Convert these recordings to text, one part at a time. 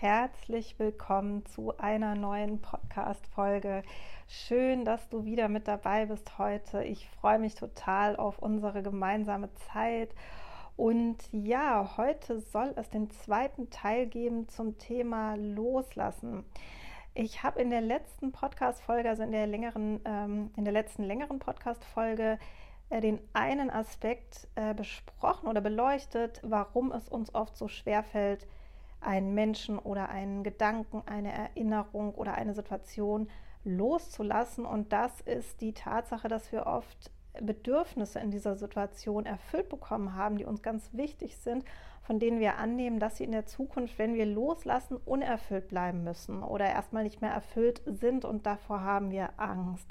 herzlich willkommen zu einer neuen Podcast-Folge. Schön, dass du wieder mit dabei bist heute. Ich freue mich total auf unsere gemeinsame Zeit. Und ja, heute soll es den zweiten Teil geben zum Thema Loslassen. Ich habe in der letzten Podcast-Folge, also in der längeren, ähm, in der letzten längeren Podcast-Folge, äh, den einen Aspekt äh, besprochen oder beleuchtet, warum es uns oft so schwer fällt, einen Menschen oder einen Gedanken, eine Erinnerung oder eine Situation loszulassen. Und das ist die Tatsache, dass wir oft Bedürfnisse in dieser Situation erfüllt bekommen haben, die uns ganz wichtig sind, von denen wir annehmen, dass sie in der Zukunft, wenn wir loslassen, unerfüllt bleiben müssen oder erstmal nicht mehr erfüllt sind und davor haben wir Angst.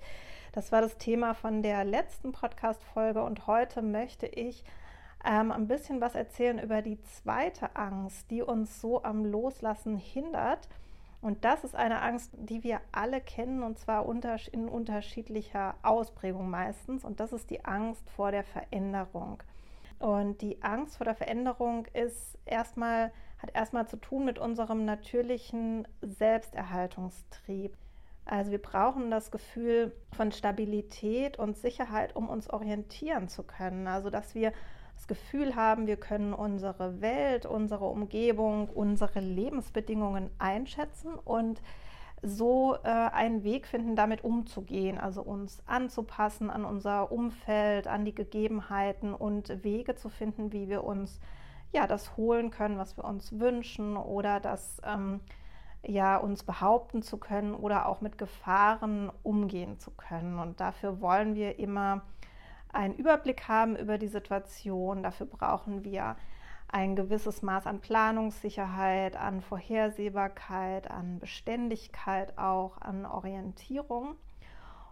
Das war das Thema von der letzten Podcast-Folge und heute möchte ich ähm, ein bisschen was erzählen über die zweite Angst, die uns so am Loslassen hindert. Und das ist eine Angst, die wir alle kennen und zwar in unterschiedlicher Ausprägung meistens. Und das ist die Angst vor der Veränderung. Und die Angst vor der Veränderung ist erstmal, hat erstmal zu tun mit unserem natürlichen Selbsterhaltungstrieb. Also wir brauchen das Gefühl von Stabilität und Sicherheit, um uns orientieren zu können. Also dass wir das Gefühl haben, wir können unsere Welt, unsere Umgebung, unsere Lebensbedingungen einschätzen und so äh, einen Weg finden, damit umzugehen, also uns anzupassen an unser Umfeld, an die Gegebenheiten und Wege zu finden, wie wir uns ja das holen können, was wir uns wünschen oder das ähm, ja uns behaupten zu können oder auch mit Gefahren umgehen zu können. Und dafür wollen wir immer einen Überblick haben über die Situation. Dafür brauchen wir ein gewisses Maß an Planungssicherheit, an Vorhersehbarkeit, an Beständigkeit auch, an Orientierung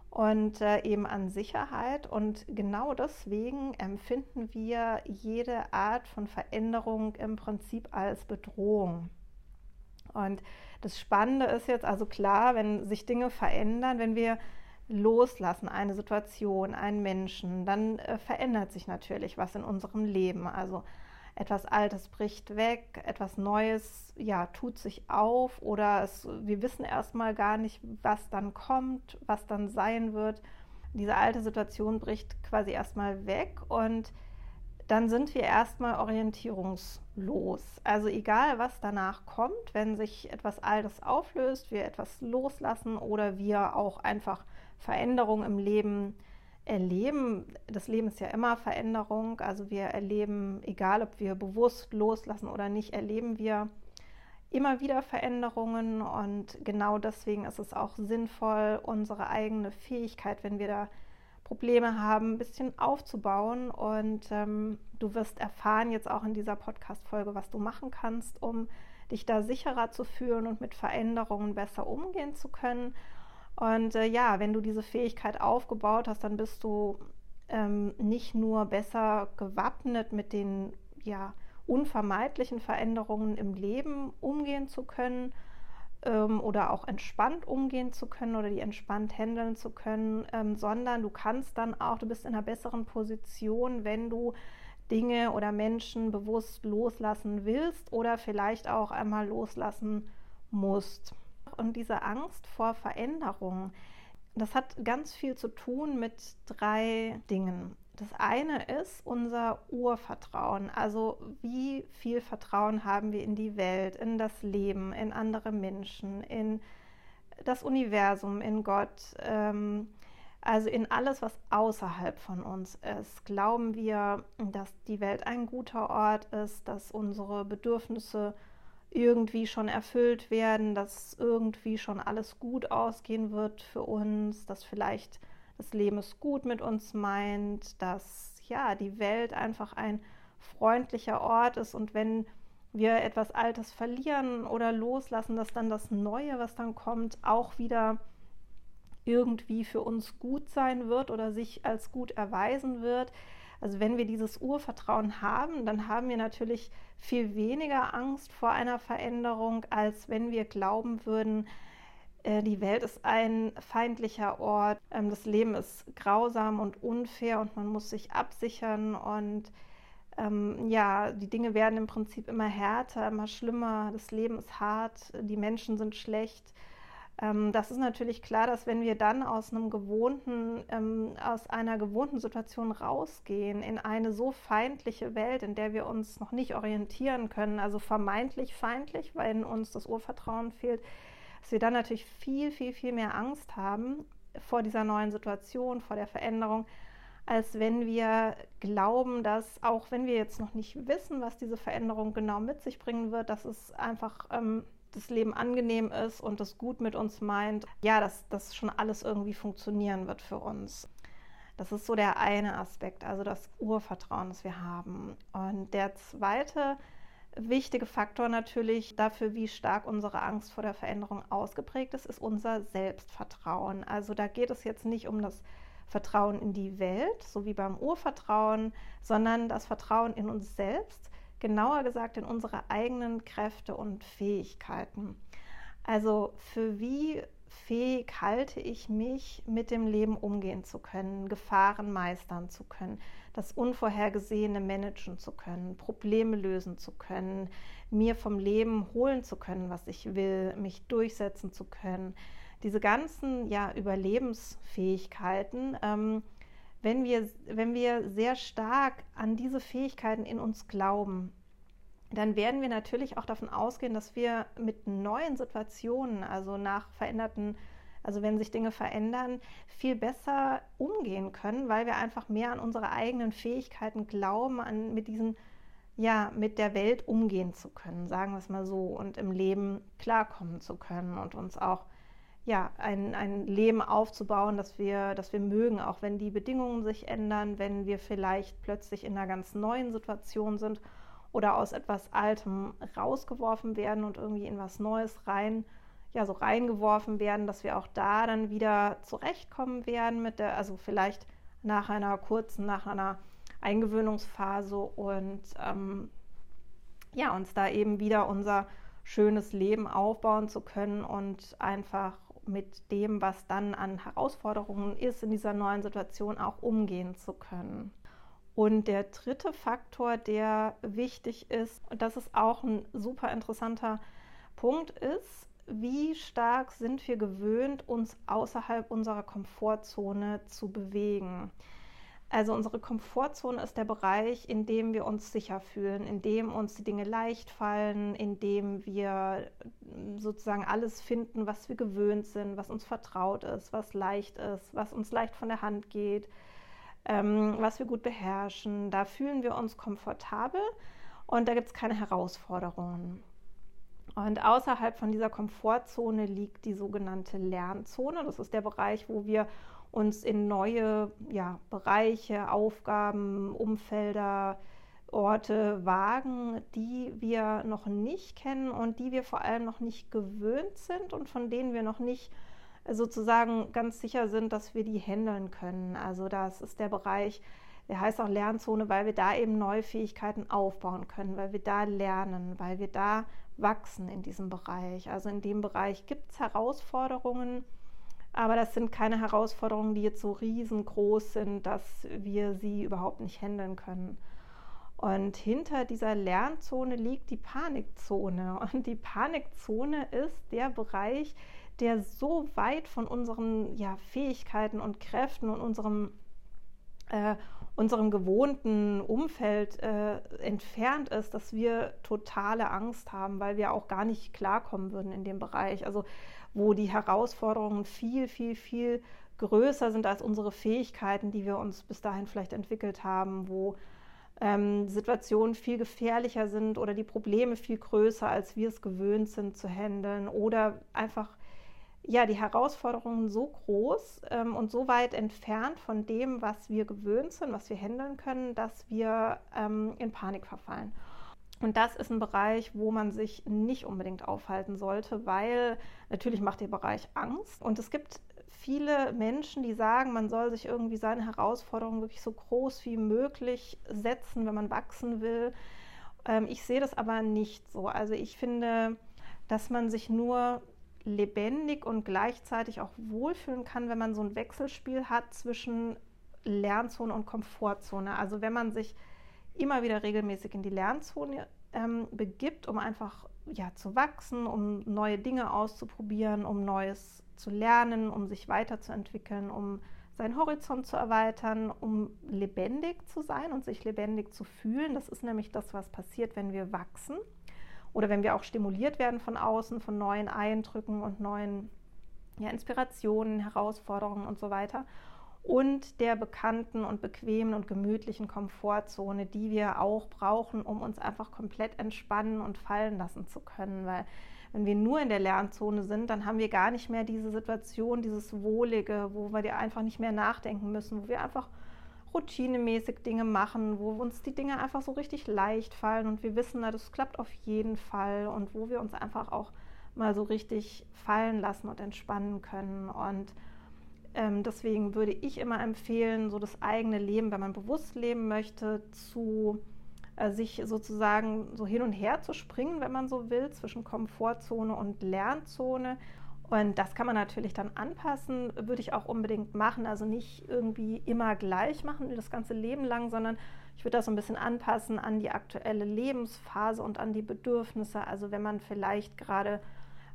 und äh, eben an Sicherheit. Und genau deswegen empfinden wir jede Art von Veränderung im Prinzip als Bedrohung. Und das Spannende ist jetzt also klar, wenn sich Dinge verändern, wenn wir loslassen, eine Situation, einen Menschen, dann äh, verändert sich natürlich was in unserem Leben. Also etwas Altes bricht weg, etwas Neues ja, tut sich auf oder es, wir wissen erstmal gar nicht, was dann kommt, was dann sein wird. Diese alte Situation bricht quasi erstmal weg und dann sind wir erstmal orientierungslos. Also egal, was danach kommt, wenn sich etwas Altes auflöst, wir etwas loslassen oder wir auch einfach Veränderung im Leben erleben. Das Leben ist ja immer Veränderung. Also wir erleben, egal ob wir bewusst loslassen oder nicht, erleben wir immer wieder Veränderungen. Und genau deswegen ist es auch sinnvoll, unsere eigene Fähigkeit, wenn wir da Probleme haben, ein bisschen aufzubauen. Und ähm, du wirst erfahren jetzt auch in dieser Podcast-Folge, was du machen kannst, um dich da sicherer zu fühlen und mit Veränderungen besser umgehen zu können. Und äh, ja, wenn du diese Fähigkeit aufgebaut hast, dann bist du ähm, nicht nur besser gewappnet mit den ja, unvermeidlichen Veränderungen im Leben umgehen zu können ähm, oder auch entspannt umgehen zu können oder die entspannt handeln zu können, ähm, sondern du kannst dann auch, du bist in einer besseren Position, wenn du Dinge oder Menschen bewusst loslassen willst oder vielleicht auch einmal loslassen musst und diese Angst vor Veränderung, das hat ganz viel zu tun mit drei Dingen. Das eine ist unser Urvertrauen, also wie viel Vertrauen haben wir in die Welt, in das Leben, in andere Menschen, in das Universum, in Gott, ähm, also in alles, was außerhalb von uns ist. Glauben wir, dass die Welt ein guter Ort ist, dass unsere Bedürfnisse irgendwie schon erfüllt werden, dass irgendwie schon alles gut ausgehen wird für uns, dass vielleicht das Leben es gut mit uns meint, dass ja die Welt einfach ein freundlicher Ort ist und wenn wir etwas Altes verlieren oder loslassen, dass dann das Neue, was dann kommt, auch wieder irgendwie für uns gut sein wird oder sich als gut erweisen wird. Also wenn wir dieses Urvertrauen haben, dann haben wir natürlich viel weniger Angst vor einer Veränderung, als wenn wir glauben würden, äh, die Welt ist ein feindlicher Ort, ähm, das Leben ist grausam und unfair und man muss sich absichern und ähm, ja, die Dinge werden im Prinzip immer härter, immer schlimmer, das Leben ist hart, die Menschen sind schlecht. Ähm, das ist natürlich klar, dass wenn wir dann aus einem gewohnten, ähm, aus einer gewohnten Situation rausgehen in eine so feindliche Welt, in der wir uns noch nicht orientieren können, also vermeintlich feindlich, weil uns das Urvertrauen fehlt, dass wir dann natürlich viel, viel, viel mehr Angst haben vor dieser neuen Situation, vor der Veränderung, als wenn wir glauben, dass auch wenn wir jetzt noch nicht wissen, was diese Veränderung genau mit sich bringen wird, dass es einfach ähm, das Leben angenehm ist und es gut mit uns meint, ja, dass das schon alles irgendwie funktionieren wird für uns. Das ist so der eine Aspekt, also das Urvertrauen, das wir haben. Und der zweite wichtige Faktor natürlich dafür, wie stark unsere Angst vor der Veränderung ausgeprägt ist, ist unser Selbstvertrauen. Also da geht es jetzt nicht um das Vertrauen in die Welt, so wie beim Urvertrauen, sondern das Vertrauen in uns selbst, genauer gesagt in unsere eigenen Kräfte und Fähigkeiten. Also für wie fähig halte ich mich, mit dem Leben umgehen zu können, Gefahren meistern zu können, das Unvorhergesehene managen zu können, Probleme lösen zu können, mir vom Leben holen zu können, was ich will, mich durchsetzen zu können, diese ganzen ja, Überlebensfähigkeiten, ähm, wenn, wir, wenn wir sehr stark an diese Fähigkeiten in uns glauben, dann werden wir natürlich auch davon ausgehen, dass wir mit neuen Situationen, also nach veränderten, also wenn sich Dinge verändern, viel besser umgehen können, weil wir einfach mehr an unsere eigenen Fähigkeiten glauben, an mit diesen ja, mit der Welt umgehen zu können, sagen wir es mal so, und im Leben klarkommen zu können und uns auch ja, ein, ein Leben aufzubauen, das wir, das wir mögen, auch wenn die Bedingungen sich ändern, wenn wir vielleicht plötzlich in einer ganz neuen Situation sind oder aus etwas Altem rausgeworfen werden und irgendwie in was Neues rein, ja, so reingeworfen werden, dass wir auch da dann wieder zurechtkommen werden mit der, also vielleicht nach einer kurzen, nach einer Eingewöhnungsphase und ähm, ja, uns da eben wieder unser schönes Leben aufbauen zu können und einfach mit dem, was dann an Herausforderungen ist, in dieser neuen Situation auch umgehen zu können. Und der dritte Faktor, der wichtig ist, und das ist auch ein super interessanter Punkt, ist, wie stark sind wir gewöhnt, uns außerhalb unserer Komfortzone zu bewegen. Also unsere Komfortzone ist der Bereich, in dem wir uns sicher fühlen, in dem uns die Dinge leicht fallen, in dem wir sozusagen alles finden, was wir gewöhnt sind, was uns vertraut ist, was leicht ist, was uns leicht von der Hand geht, ähm, was wir gut beherrschen. Da fühlen wir uns komfortabel und da gibt es keine Herausforderungen. Und außerhalb von dieser Komfortzone liegt die sogenannte Lernzone. Das ist der Bereich, wo wir uns in neue ja, Bereiche, Aufgaben, Umfelder, Orte wagen, die wir noch nicht kennen und die wir vor allem noch nicht gewöhnt sind und von denen wir noch nicht sozusagen ganz sicher sind, dass wir die handeln können. Also das ist der Bereich, der heißt auch Lernzone, weil wir da eben neue Fähigkeiten aufbauen können, weil wir da lernen, weil wir da wachsen in diesem Bereich. Also in dem Bereich gibt es Herausforderungen, aber das sind keine Herausforderungen, die jetzt so riesengroß sind, dass wir sie überhaupt nicht handeln können. Und hinter dieser Lernzone liegt die Panikzone. Und die Panikzone ist der Bereich, der so weit von unseren ja, Fähigkeiten und Kräften und unserem, äh, unserem gewohnten Umfeld äh, entfernt ist, dass wir totale Angst haben, weil wir auch gar nicht klarkommen würden in dem Bereich. Also wo die Herausforderungen viel, viel, viel größer sind als unsere Fähigkeiten, die wir uns bis dahin vielleicht entwickelt haben, wo ähm, Situationen viel gefährlicher sind oder die Probleme viel größer, als wir es gewöhnt sind zu handeln oder einfach ja die Herausforderungen so groß ähm, und so weit entfernt von dem, was wir gewöhnt sind, was wir handeln können, dass wir ähm, in Panik verfallen. Und das ist ein Bereich, wo man sich nicht unbedingt aufhalten sollte, weil natürlich macht der Bereich Angst. Und es gibt viele Menschen, die sagen, man soll sich irgendwie seine Herausforderungen wirklich so groß wie möglich setzen, wenn man wachsen will. Ähm, ich sehe das aber nicht so. Also ich finde, dass man sich nur lebendig und gleichzeitig auch wohlfühlen kann, wenn man so ein Wechselspiel hat zwischen Lernzone und Komfortzone. Also wenn man sich immer wieder regelmäßig in die Lernzone ähm, begibt, um einfach ja, zu wachsen, um neue Dinge auszuprobieren, um Neues zu lernen, um sich weiterzuentwickeln, um seinen Horizont zu erweitern, um lebendig zu sein und sich lebendig zu fühlen. Das ist nämlich das, was passiert, wenn wir wachsen oder wenn wir auch stimuliert werden von außen, von neuen Eindrücken und neuen ja, Inspirationen, Herausforderungen und so weiter. Und der bekannten und bequemen und gemütlichen Komfortzone, die wir auch brauchen, um uns einfach komplett entspannen und fallen lassen zu können. Weil wenn wir nur in der Lernzone sind, dann haben wir gar nicht mehr diese Situation, dieses Wohlige, wo wir einfach nicht mehr nachdenken müssen, wo wir einfach routinemäßig Dinge machen, wo uns die Dinge einfach so richtig leicht fallen und wir wissen, na, das klappt auf jeden Fall und wo wir uns einfach auch mal so richtig fallen lassen und entspannen können. Und ähm, deswegen würde ich immer empfehlen, so das eigene Leben, wenn man bewusst leben möchte, zu äh, sich sozusagen so hin und her zu springen, wenn man so will, zwischen Komfortzone und Lernzone. Und das kann man natürlich dann anpassen, würde ich auch unbedingt machen. Also nicht irgendwie immer gleich machen, das ganze Leben lang, sondern ich würde das so ein bisschen anpassen an die aktuelle Lebensphase und an die Bedürfnisse. Also wenn man vielleicht gerade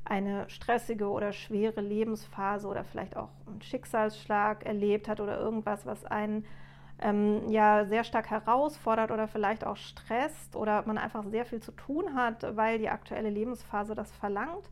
eine stressige oder schwere Lebensphase oder vielleicht auch einen Schicksalsschlag erlebt hat oder irgendwas, was einen ähm, ja sehr stark herausfordert oder vielleicht auch stresst oder man einfach sehr viel zu tun hat, weil die aktuelle Lebensphase das verlangt,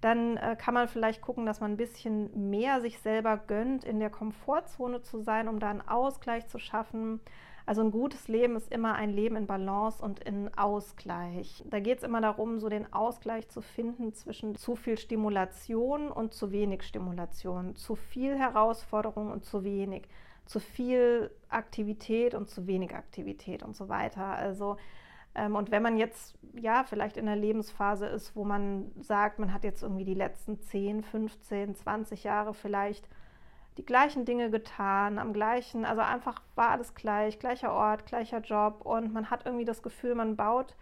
dann äh, kann man vielleicht gucken, dass man ein bisschen mehr sich selber gönnt, in der Komfortzone zu sein, um da einen Ausgleich zu schaffen. Also ein gutes Leben ist immer ein Leben in Balance und in Ausgleich. Da geht es immer darum, so den Ausgleich zu finden zwischen zu viel Stimulation und zu wenig Stimulation, zu viel Herausforderung und zu wenig, zu viel Aktivität und zu wenig Aktivität und so weiter. Also ähm, und wenn man jetzt ja vielleicht in einer Lebensphase ist, wo man sagt, man hat jetzt irgendwie die letzten 10, 15, 20 Jahre vielleicht die gleichen Dinge getan, am gleichen, also einfach war alles gleich, gleicher Ort, gleicher Job und man hat irgendwie das Gefühl, man baut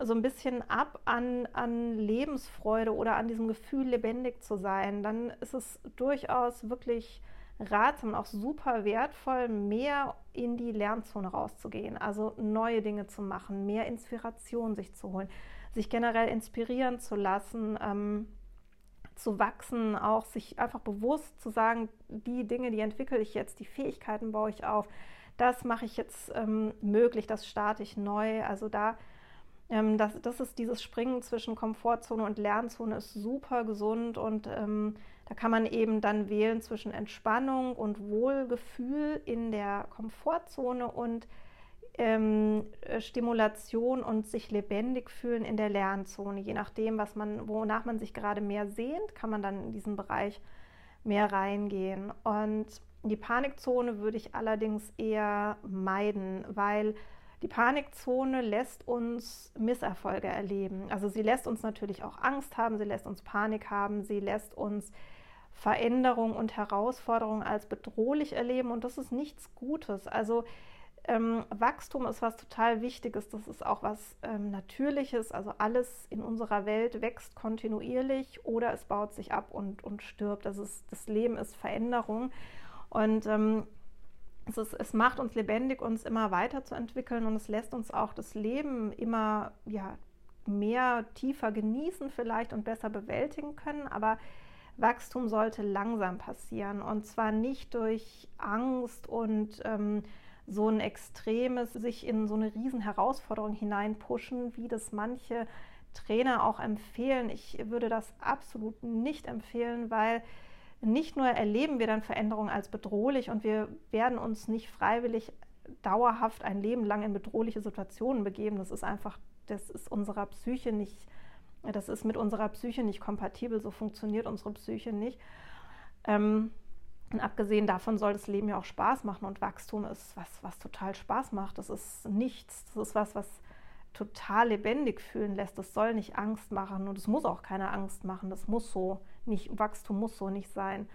so ein bisschen ab an, an Lebensfreude oder an diesem Gefühl, lebendig zu sein, dann ist es durchaus wirklich ratsam und auch super wertvoll, mehr in die Lernzone rauszugehen, also neue Dinge zu machen, mehr Inspiration sich zu holen, sich generell inspirieren zu lassen, ähm, zu wachsen, auch sich einfach bewusst zu sagen, die Dinge, die entwickle ich jetzt, die Fähigkeiten baue ich auf, das mache ich jetzt ähm, möglich, das starte ich neu. Also da, ähm, das, das ist dieses Springen zwischen Komfortzone und Lernzone ist super gesund und ähm, da kann man eben dann wählen zwischen Entspannung und Wohlgefühl in der Komfortzone und ähm, äh, Stimulation und sich lebendig fühlen in der Lernzone. Je nachdem, was man, wonach man sich gerade mehr sehnt, kann man dann in diesen Bereich mehr reingehen. Und die Panikzone würde ich allerdings eher meiden, weil die Panikzone lässt uns Misserfolge erleben. Also sie lässt uns natürlich auch Angst haben, sie lässt uns Panik haben, sie lässt uns Veränderung und Herausforderung als bedrohlich erleben und das ist nichts Gutes. Also ähm, Wachstum ist was total Wichtiges, das ist auch was ähm, Natürliches, also alles in unserer Welt wächst kontinuierlich oder es baut sich ab und, und stirbt. Das, ist, das Leben ist Veränderung. Und ähm, es, ist, es macht uns lebendig, uns immer weiterzuentwickeln und es lässt uns auch das Leben immer ja, mehr, tiefer genießen vielleicht und besser bewältigen können, aber Wachstum sollte langsam passieren und zwar nicht durch Angst und ähm, so ein extremes, sich in so eine riesen Herausforderung hineinpushen, wie das manche Trainer auch empfehlen. Ich würde das absolut nicht empfehlen, weil nicht nur erleben wir dann Veränderungen als bedrohlich und wir werden uns nicht freiwillig dauerhaft ein Leben lang in bedrohliche Situationen begeben. Das ist einfach, das ist unserer Psyche nicht das ist mit unserer Psyche nicht kompatibel, so funktioniert unsere Psyche nicht. Ähm, und abgesehen davon soll das Leben ja auch Spaß machen und Wachstum ist was, was total Spaß macht. Das ist nichts, das ist was, was total lebendig fühlen lässt. Das soll nicht Angst machen und es muss auch keine Angst machen. Das muss so nicht, Wachstum muss so nicht sein.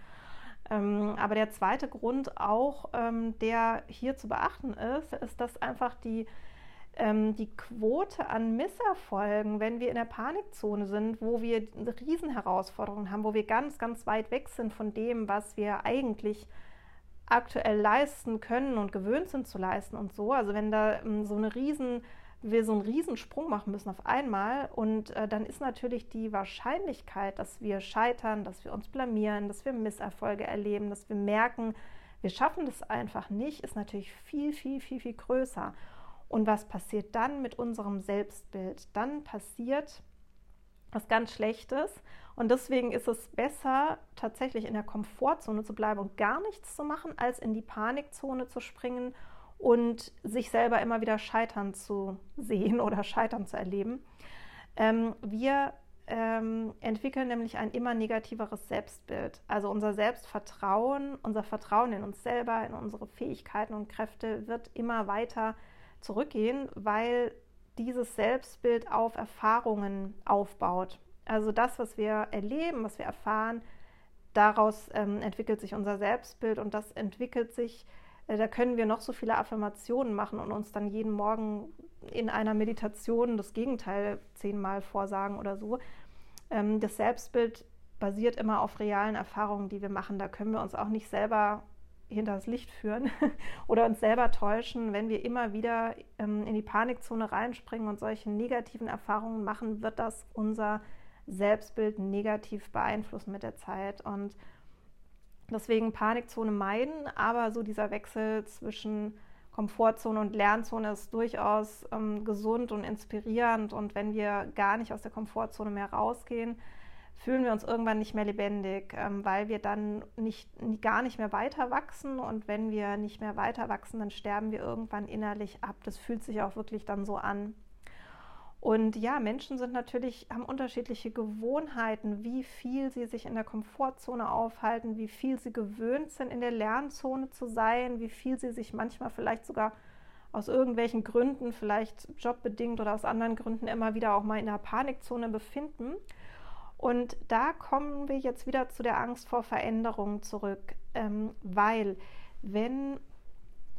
Ähm, aber der zweite Grund auch, ähm, der hier zu beachten ist, ist, dass einfach die ähm, die Quote an Misserfolgen, wenn wir in der Panikzone sind, wo wir Riesenherausforderungen haben, wo wir ganz, ganz weit weg sind von dem, was wir eigentlich aktuell leisten können und gewöhnt sind zu leisten und so. Also wenn da ähm, so eine riesen wir so einen Riesensprung machen müssen auf einmal und äh, dann ist natürlich die Wahrscheinlichkeit, dass wir scheitern, dass wir uns blamieren, dass wir Misserfolge erleben, dass wir merken, wir schaffen das einfach nicht, ist natürlich viel, viel, viel, viel größer. Und was passiert dann mit unserem Selbstbild? Dann passiert was ganz Schlechtes. Und deswegen ist es besser, tatsächlich in der Komfortzone zu bleiben und gar nichts zu machen, als in die Panikzone zu springen und sich selber immer wieder scheitern zu sehen oder scheitern zu erleben. Ähm, wir ähm, entwickeln nämlich ein immer negativeres Selbstbild. Also unser Selbstvertrauen, unser Vertrauen in uns selber, in unsere Fähigkeiten und Kräfte wird immer weiter zurückgehen, weil dieses Selbstbild auf Erfahrungen aufbaut. Also das, was wir erleben, was wir erfahren, daraus ähm, entwickelt sich unser Selbstbild und das entwickelt sich äh, da können wir noch so viele Affirmationen machen und uns dann jeden Morgen in einer Meditation das Gegenteil zehnmal vorsagen oder so. Ähm, das Selbstbild basiert immer auf realen Erfahrungen, die wir machen. Da können wir uns auch nicht selber hinters Licht führen oder uns selber täuschen. Wenn wir immer wieder ähm, in die Panikzone reinspringen und solche negativen Erfahrungen machen, wird das unser Selbstbild negativ beeinflussen mit der Zeit. Und Deswegen Panikzone meiden, aber so dieser Wechsel zwischen Komfortzone und Lernzone ist durchaus ähm, gesund und inspirierend. Und wenn wir gar nicht aus der Komfortzone mehr rausgehen, fühlen wir uns irgendwann nicht mehr lebendig, ähm, weil wir dann nicht, gar nicht mehr weiter wachsen. Und wenn wir nicht mehr weiter wachsen, dann sterben wir irgendwann innerlich ab. Das fühlt sich auch wirklich dann so an. Und ja, Menschen sind natürlich, haben unterschiedliche Gewohnheiten, wie viel sie sich in der Komfortzone aufhalten, wie viel sie gewöhnt sind, in der Lernzone zu sein, wie viel sie sich manchmal vielleicht sogar aus irgendwelchen Gründen, vielleicht jobbedingt oder aus anderen Gründen immer wieder auch mal in der Panikzone befinden. Und da kommen wir jetzt wieder zu der Angst vor Veränderung zurück, ähm, weil wenn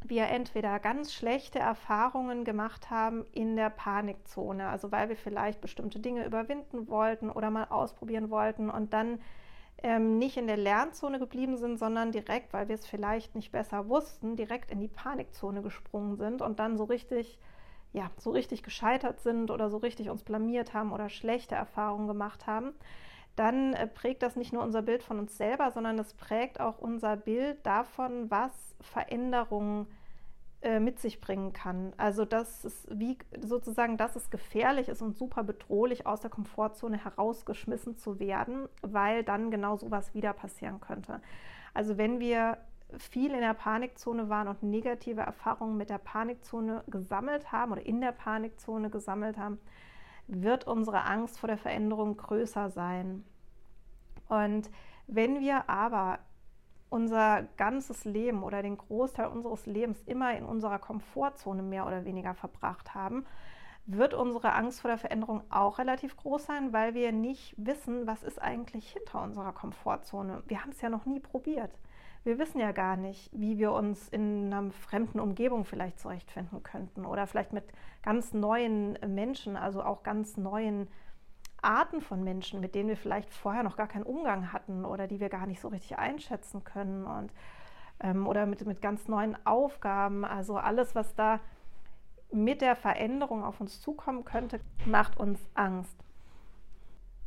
wir entweder ganz schlechte Erfahrungen gemacht haben in der Panikzone, also weil wir vielleicht bestimmte Dinge überwinden wollten oder mal ausprobieren wollten und dann ähm, nicht in der Lernzone geblieben sind, sondern direkt, weil wir es vielleicht nicht besser wussten, direkt in die Panikzone gesprungen sind und dann so richtig, ja, so richtig gescheitert sind oder so richtig uns blamiert haben oder schlechte Erfahrungen gemacht haben dann äh, prägt das nicht nur unser Bild von uns selber, sondern es prägt auch unser Bild davon, was Veränderung äh, mit sich bringen kann. Also dass es wie sozusagen, dass es gefährlich ist und super bedrohlich aus der Komfortzone herausgeschmissen zu werden, weil dann genau sowas wieder passieren könnte. Also wenn wir viel in der Panikzone waren und negative Erfahrungen mit der Panikzone gesammelt haben oder in der Panikzone gesammelt haben, wird unsere Angst vor der Veränderung größer sein. Und wenn wir aber unser ganzes Leben oder den Großteil unseres Lebens immer in unserer Komfortzone mehr oder weniger verbracht haben, wird unsere Angst vor der Veränderung auch relativ groß sein, weil wir nicht wissen, was ist eigentlich hinter unserer Komfortzone. Wir haben es ja noch nie probiert wir wissen ja gar nicht, wie wir uns in einer fremden Umgebung vielleicht zurechtfinden könnten oder vielleicht mit ganz neuen Menschen, also auch ganz neuen Arten von Menschen, mit denen wir vielleicht vorher noch gar keinen Umgang hatten oder die wir gar nicht so richtig einschätzen können und ähm, oder mit, mit ganz neuen Aufgaben. Also alles, was da mit der Veränderung auf uns zukommen könnte, macht uns Angst.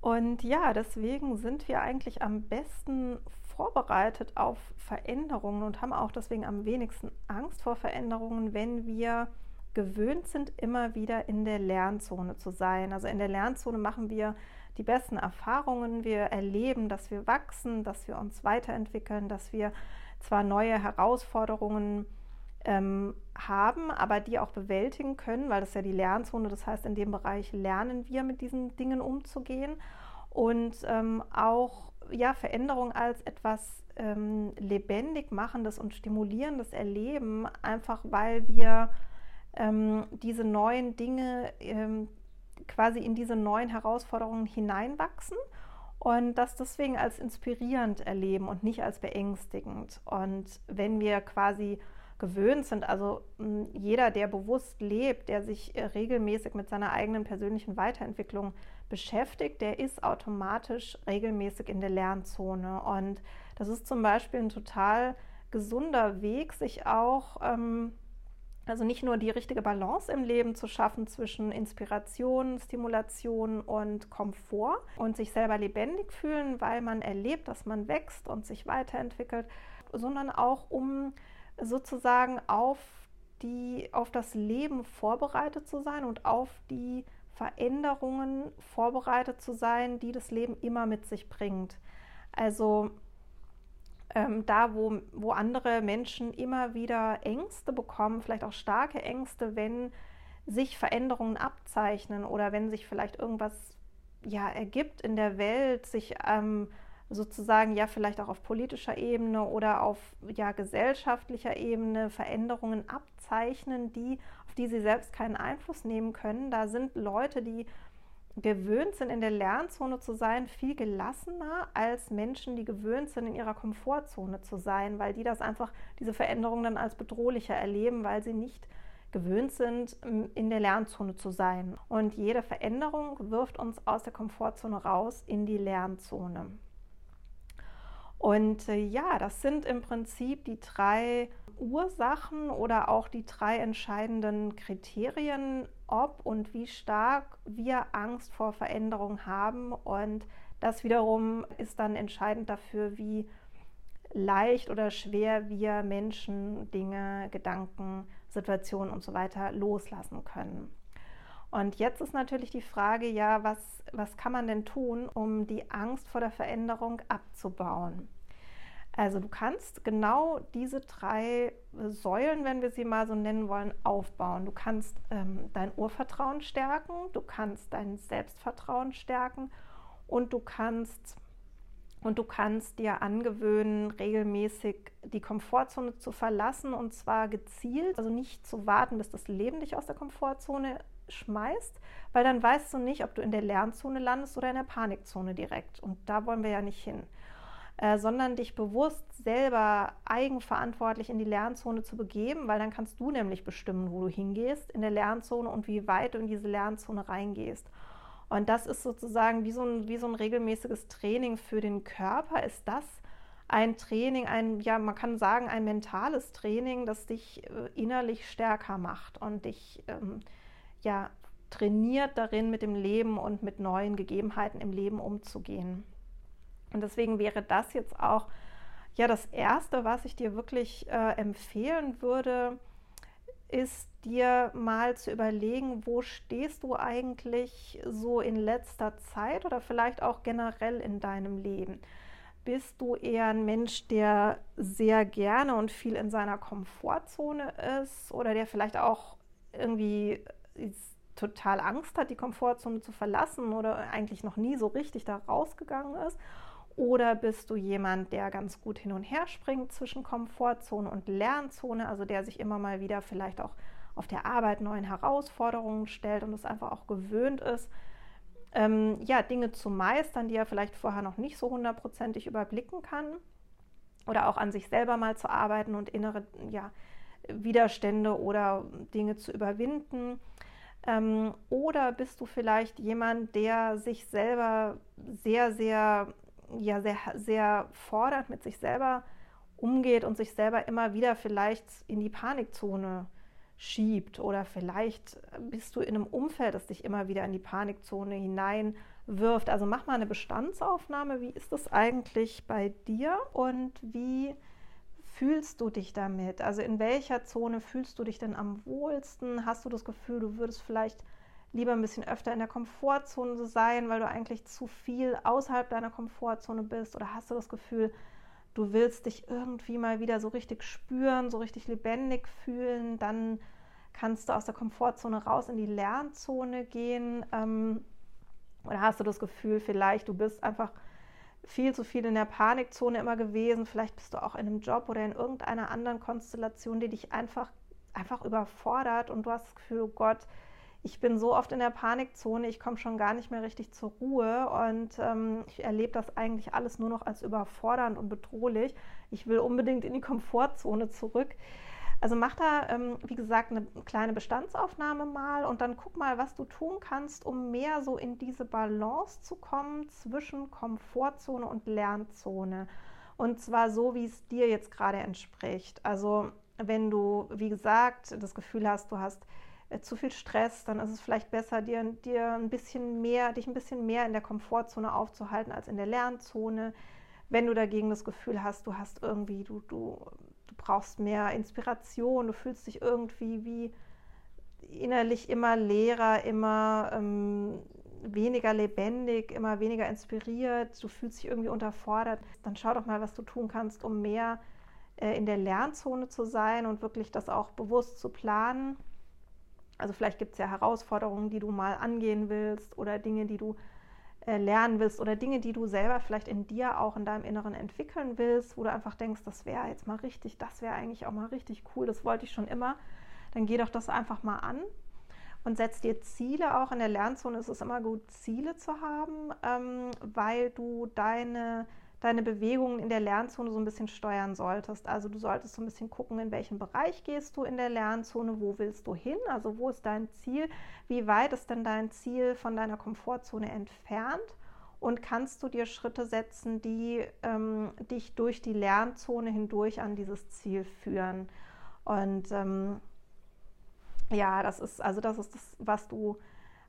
Und ja, deswegen sind wir eigentlich am besten vorbereitet auf Veränderungen und haben auch deswegen am wenigsten Angst vor Veränderungen, wenn wir gewöhnt sind, immer wieder in der Lernzone zu sein. Also in der Lernzone machen wir die besten Erfahrungen, wir erleben, dass wir wachsen, dass wir uns weiterentwickeln, dass wir zwar neue Herausforderungen ähm, haben, aber die auch bewältigen können, weil das ja die Lernzone, das heißt, in dem Bereich lernen wir mit diesen Dingen umzugehen und ähm, auch ja, Veränderung als etwas ähm, lebendig machendes und stimulierendes erleben, einfach weil wir ähm, diese neuen Dinge ähm, quasi in diese neuen Herausforderungen hineinwachsen und das deswegen als inspirierend erleben und nicht als beängstigend. Und wenn wir quasi gewöhnt sind, also jeder, der bewusst lebt, der sich äh, regelmäßig mit seiner eigenen persönlichen Weiterentwicklung beschäftigt, der ist automatisch regelmäßig in der Lernzone. Und das ist zum Beispiel ein total gesunder Weg, sich auch, ähm, also nicht nur die richtige Balance im Leben zu schaffen zwischen Inspiration, Stimulation und Komfort und sich selber lebendig fühlen, weil man erlebt, dass man wächst und sich weiterentwickelt, sondern auch um sozusagen auf die auf das Leben vorbereitet zu sein und auf die Veränderungen vorbereitet zu sein, die das Leben immer mit sich bringt. Also ähm, da, wo, wo andere Menschen immer wieder Ängste bekommen, vielleicht auch starke Ängste, wenn sich Veränderungen abzeichnen oder wenn sich vielleicht irgendwas ja, ergibt in der Welt, sich ähm, sozusagen ja vielleicht auch auf politischer Ebene oder auf ja, gesellschaftlicher Ebene Veränderungen abzeichnen, die, die sie selbst keinen Einfluss nehmen können. Da sind Leute, die gewöhnt sind, in der Lernzone zu sein, viel gelassener als Menschen, die gewöhnt sind, in ihrer Komfortzone zu sein, weil die das einfach, diese Veränderungen dann als bedrohlicher erleben, weil sie nicht gewöhnt sind, in der Lernzone zu sein. Und jede Veränderung wirft uns aus der Komfortzone raus in die Lernzone. Und äh, ja, das sind im Prinzip die drei Ursachen oder auch die drei entscheidenden Kriterien, ob und wie stark wir Angst vor Veränderung haben. Und das wiederum ist dann entscheidend dafür, wie leicht oder schwer wir Menschen, Dinge, Gedanken, Situationen und so weiter loslassen können. Und jetzt ist natürlich die Frage, ja, was, was kann man denn tun, um die Angst vor der Veränderung abzubauen? Also du kannst genau diese drei Säulen, wenn wir sie mal so nennen wollen, aufbauen. Du kannst ähm, dein Urvertrauen stärken, du kannst dein Selbstvertrauen stärken und du kannst und du kannst dir angewöhnen, regelmäßig die Komfortzone zu verlassen und zwar gezielt, also nicht zu warten, bis das Leben dich aus der Komfortzone schmeißt, weil dann weißt du nicht, ob du in der Lernzone landest oder in der Panikzone direkt. Und da wollen wir ja nicht hin. Äh, sondern dich bewusst selber eigenverantwortlich in die Lernzone zu begeben, weil dann kannst du nämlich bestimmen, wo du hingehst in der Lernzone und wie weit du in diese Lernzone reingehst. Und das ist sozusagen wie so ein, wie so ein regelmäßiges Training für den Körper. Ist das ein Training, ein, ja, man kann sagen, ein mentales Training, das dich äh, innerlich stärker macht und dich ähm, ja, trainiert darin, mit dem Leben und mit neuen Gegebenheiten im Leben umzugehen. Und deswegen wäre das jetzt auch ja das Erste, was ich dir wirklich äh, empfehlen würde, ist dir mal zu überlegen, wo stehst du eigentlich so in letzter Zeit oder vielleicht auch generell in deinem Leben. Bist du eher ein Mensch, der sehr gerne und viel in seiner Komfortzone ist oder der vielleicht auch irgendwie total Angst hat, die Komfortzone zu verlassen oder eigentlich noch nie so richtig da rausgegangen ist? Oder bist du jemand, der ganz gut hin und her springt zwischen Komfortzone und Lernzone, also der sich immer mal wieder vielleicht auch auf der Arbeit neuen Herausforderungen stellt und es einfach auch gewöhnt ist, ähm, ja, Dinge zu meistern, die er vielleicht vorher noch nicht so hundertprozentig überblicken kann. Oder auch an sich selber mal zu arbeiten und innere ja, Widerstände oder Dinge zu überwinden. Ähm, oder bist du vielleicht jemand, der sich selber sehr, sehr ja sehr, sehr fordernd mit sich selber umgeht und sich selber immer wieder vielleicht in die Panikzone schiebt oder vielleicht bist du in einem Umfeld, das dich immer wieder in die Panikzone hineinwirft. Also mach mal eine Bestandsaufnahme. Wie ist das eigentlich bei dir und wie fühlst du dich damit? Also in welcher Zone fühlst du dich denn am wohlsten? Hast du das Gefühl, du würdest vielleicht lieber ein bisschen öfter in der Komfortzone sein, weil du eigentlich zu viel außerhalb deiner Komfortzone bist? Oder hast du das Gefühl, du willst dich irgendwie mal wieder so richtig spüren, so richtig lebendig fühlen? Dann kannst du aus der Komfortzone raus in die Lernzone gehen. Ähm, oder hast du das Gefühl, vielleicht du bist einfach viel zu viel in der Panikzone immer gewesen. Vielleicht bist du auch in einem Job oder in irgendeiner anderen Konstellation, die dich einfach, einfach überfordert und du hast das Gefühl, oh Gott, ich bin so oft in der Panikzone, ich komme schon gar nicht mehr richtig zur Ruhe und ähm, ich erlebe das eigentlich alles nur noch als überfordernd und bedrohlich. Ich will unbedingt in die Komfortzone zurück. Also mach da, ähm, wie gesagt, eine kleine Bestandsaufnahme mal und dann guck mal, was du tun kannst, um mehr so in diese Balance zu kommen zwischen Komfortzone und Lernzone. Und zwar so, wie es dir jetzt gerade entspricht. Also wenn du, wie gesagt, das Gefühl hast, du hast äh, zu viel Stress, dann ist es vielleicht besser, dir, dir ein bisschen mehr, dich ein bisschen mehr in der Komfortzone aufzuhalten als in der Lernzone. Wenn du dagegen das Gefühl hast, du hast irgendwie, du, du, du brauchst mehr Inspiration, du fühlst dich irgendwie wie innerlich immer leerer, immer ähm, weniger lebendig, immer weniger inspiriert, du fühlst dich irgendwie unterfordert, dann schau doch mal, was du tun kannst, um mehr äh, in der Lernzone zu sein und wirklich das auch bewusst zu planen. Also vielleicht gibt es ja Herausforderungen, die du mal angehen willst oder Dinge, die du äh, lernen willst oder Dinge, die du selber vielleicht in dir auch in deinem Inneren entwickeln willst, wo du einfach denkst, das wäre jetzt mal richtig, das wäre eigentlich auch mal richtig cool, das wollte ich schon immer. Dann geh doch das einfach mal an und setz dir Ziele auch. In der Lernzone ist es immer gut, Ziele zu haben, ähm, weil du deine deine Bewegungen in der Lernzone so ein bisschen steuern solltest. Also du solltest so ein bisschen gucken, in welchem Bereich gehst du in der Lernzone, wo willst du hin, also wo ist dein Ziel, wie weit ist denn dein Ziel von deiner Komfortzone entfernt und kannst du dir Schritte setzen, die ähm, dich durch die Lernzone hindurch an dieses Ziel führen. Und ähm, ja, das ist also das ist das, was du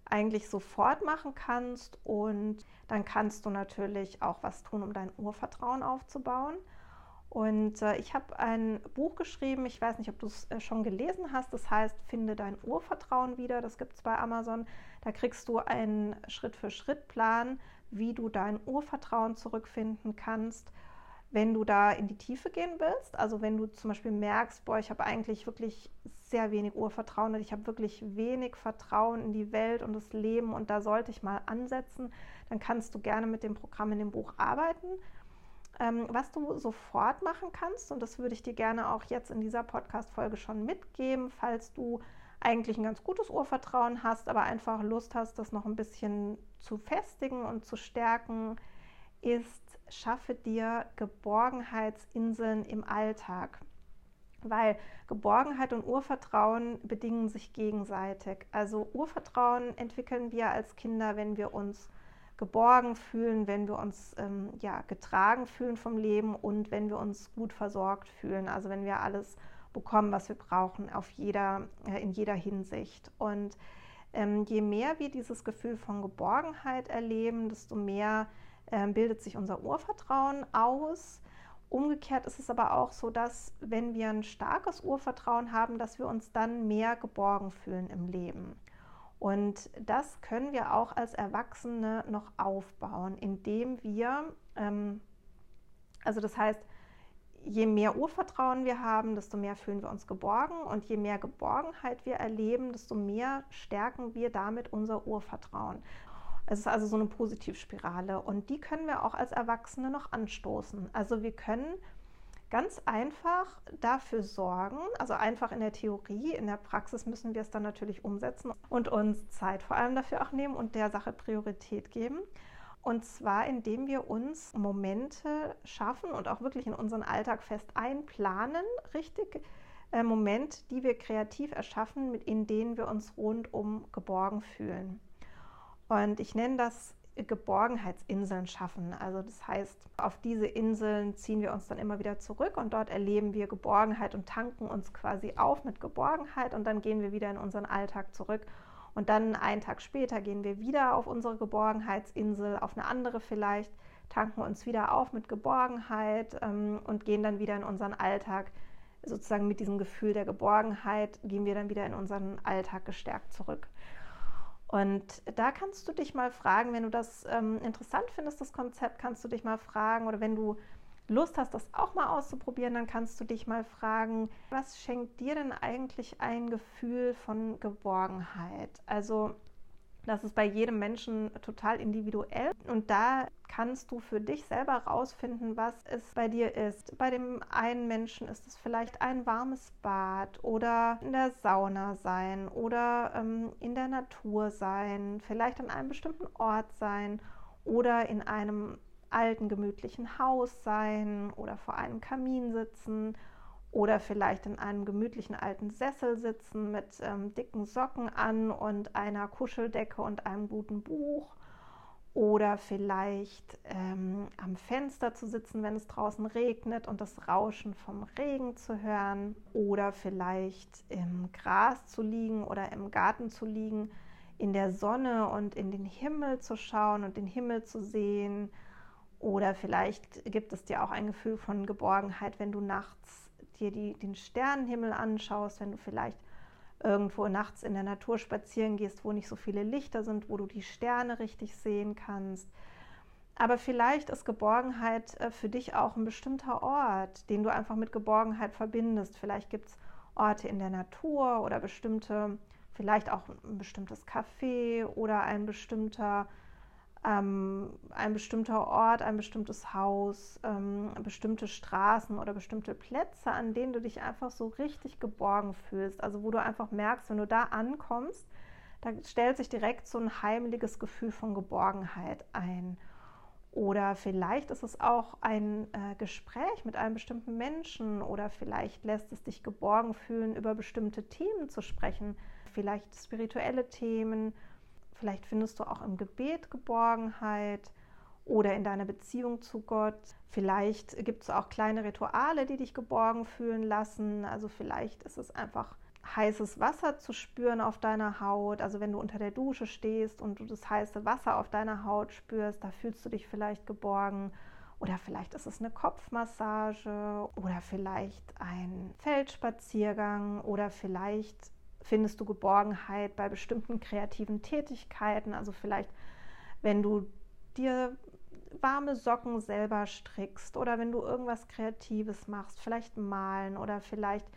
eigentlich sofort machen kannst. Und dann kannst du natürlich auch was tun, um dein Urvertrauen aufzubauen. Und äh, ich habe ein Buch geschrieben, ich weiß nicht, ob du es äh, schon gelesen hast, das heißt, finde dein Urvertrauen wieder, das gibt es bei Amazon. Da kriegst du einen Schritt-für-Schritt-Plan, wie du dein Urvertrauen zurückfinden kannst wenn du da in die Tiefe gehen willst, also wenn du zum Beispiel merkst, boah, ich habe eigentlich wirklich sehr wenig Urvertrauen und ich habe wirklich wenig Vertrauen in die Welt und das Leben und da sollte ich mal ansetzen, dann kannst du gerne mit dem Programm in dem Buch arbeiten. Ähm, was du sofort machen kannst, und das würde ich dir gerne auch jetzt in dieser Podcast-Folge schon mitgeben, falls du eigentlich ein ganz gutes Urvertrauen hast, aber einfach Lust hast, das noch ein bisschen zu festigen und zu stärken, ist, schaffe dir Geborgenheitsinseln im Alltag. Weil Geborgenheit und Urvertrauen bedingen sich gegenseitig. Also Urvertrauen entwickeln wir als Kinder, wenn wir uns geborgen fühlen, wenn wir uns ähm, ja, getragen fühlen vom Leben und wenn wir uns gut versorgt fühlen. Also wenn wir alles bekommen, was wir brauchen, auf jeder, äh, in jeder Hinsicht. Und ähm, je mehr wir dieses Gefühl von Geborgenheit erleben, desto mehr bildet sich unser Urvertrauen aus. Umgekehrt ist es aber auch so, dass wenn wir ein starkes Urvertrauen haben, dass wir uns dann mehr geborgen fühlen im Leben. Und das können wir auch als Erwachsene noch aufbauen, indem wir, ähm, also das heißt, je mehr Urvertrauen wir haben, desto mehr fühlen wir uns geborgen und je mehr Geborgenheit wir erleben, desto mehr stärken wir damit unser Urvertrauen. Es ist also so eine Positivspirale und die können wir auch als Erwachsene noch anstoßen. Also wir können ganz einfach dafür sorgen, also einfach in der Theorie, in der Praxis müssen wir es dann natürlich umsetzen und uns Zeit vor allem dafür auch nehmen und der Sache Priorität geben. Und zwar, indem wir uns Momente schaffen und auch wirklich in unseren Alltag fest einplanen, richtig, äh, Moment, die wir kreativ erschaffen, in denen wir uns rundum geborgen fühlen. Und ich nenne das Geborgenheitsinseln schaffen. Also das heißt, auf diese Inseln ziehen wir uns dann immer wieder zurück und dort erleben wir Geborgenheit und tanken uns quasi auf mit Geborgenheit und dann gehen wir wieder in unseren Alltag zurück. Und dann einen Tag später gehen wir wieder auf unsere Geborgenheitsinsel, auf eine andere vielleicht, tanken uns wieder auf mit Geborgenheit ähm, und gehen dann wieder in unseren Alltag. Sozusagen mit diesem Gefühl der Geborgenheit gehen wir dann wieder in unseren Alltag gestärkt zurück. Und da kannst du dich mal fragen, wenn du das ähm, interessant findest, das Konzept, kannst du dich mal fragen oder wenn du Lust hast, das auch mal auszuprobieren, dann kannst du dich mal fragen, was schenkt dir denn eigentlich ein Gefühl von Geborgenheit? Also das ist bei jedem Menschen total individuell und da kannst du für dich selber rausfinden, was es bei dir ist. Bei dem einen Menschen ist es vielleicht ein warmes Bad oder in der Sauna sein oder ähm, in der Natur sein, vielleicht an einem bestimmten Ort sein oder in einem alten gemütlichen Haus sein oder vor einem Kamin sitzen oder vielleicht in einem gemütlichen alten Sessel sitzen mit ähm, dicken Socken an und einer Kuscheldecke und einem guten Buch. oder vielleicht ähm, am Fenster zu sitzen, wenn es draußen regnet und das Rauschen vom Regen zu hören oder vielleicht im Gras zu liegen oder im Garten zu liegen, in der Sonne und in den Himmel zu schauen und den Himmel zu sehen oder vielleicht gibt es dir auch ein Gefühl von Geborgenheit, wenn du nachts dir die, den Sternenhimmel anschaust, wenn du vielleicht irgendwo nachts in der Natur spazieren gehst, wo nicht so viele Lichter sind, wo du die Sterne richtig sehen kannst. Aber vielleicht ist Geborgenheit äh, für dich auch ein bestimmter Ort, den du einfach mit Geborgenheit verbindest. Vielleicht gibt es Orte in der Natur oder bestimmte, vielleicht auch ein bestimmtes Café oder ein bestimmter ähm, ein bestimmter Ort, ein bestimmtes Haus, ähm, bestimmte Straßen oder bestimmte Plätze, an denen du dich einfach so richtig geborgen fühlst. Also wo du einfach merkst, wenn du da ankommst, da stellt sich direkt so ein heimliches Gefühl von Geborgenheit ein. Oder vielleicht ist es auch ein äh, Gespräch mit einem bestimmten Menschen oder vielleicht lässt es dich geborgen fühlen, über bestimmte Themen zu sprechen, vielleicht spirituelle Themen Vielleicht findest du auch im Gebet Geborgenheit oder in deiner Beziehung zu Gott. Vielleicht gibt es auch kleine Rituale, die dich geborgen fühlen lassen. Also vielleicht ist es einfach heißes Wasser zu spüren auf deiner Haut. Also wenn du unter der Dusche stehst und du das heiße Wasser auf deiner Haut spürst, da fühlst du dich vielleicht geborgen. Oder vielleicht ist es eine Kopfmassage oder vielleicht ein Feldspaziergang oder vielleicht findest du Geborgenheit bei bestimmten kreativen Tätigkeiten. Also vielleicht, wenn du dir warme Socken selber strickst oder wenn du irgendwas Kreatives machst, vielleicht malen oder vielleicht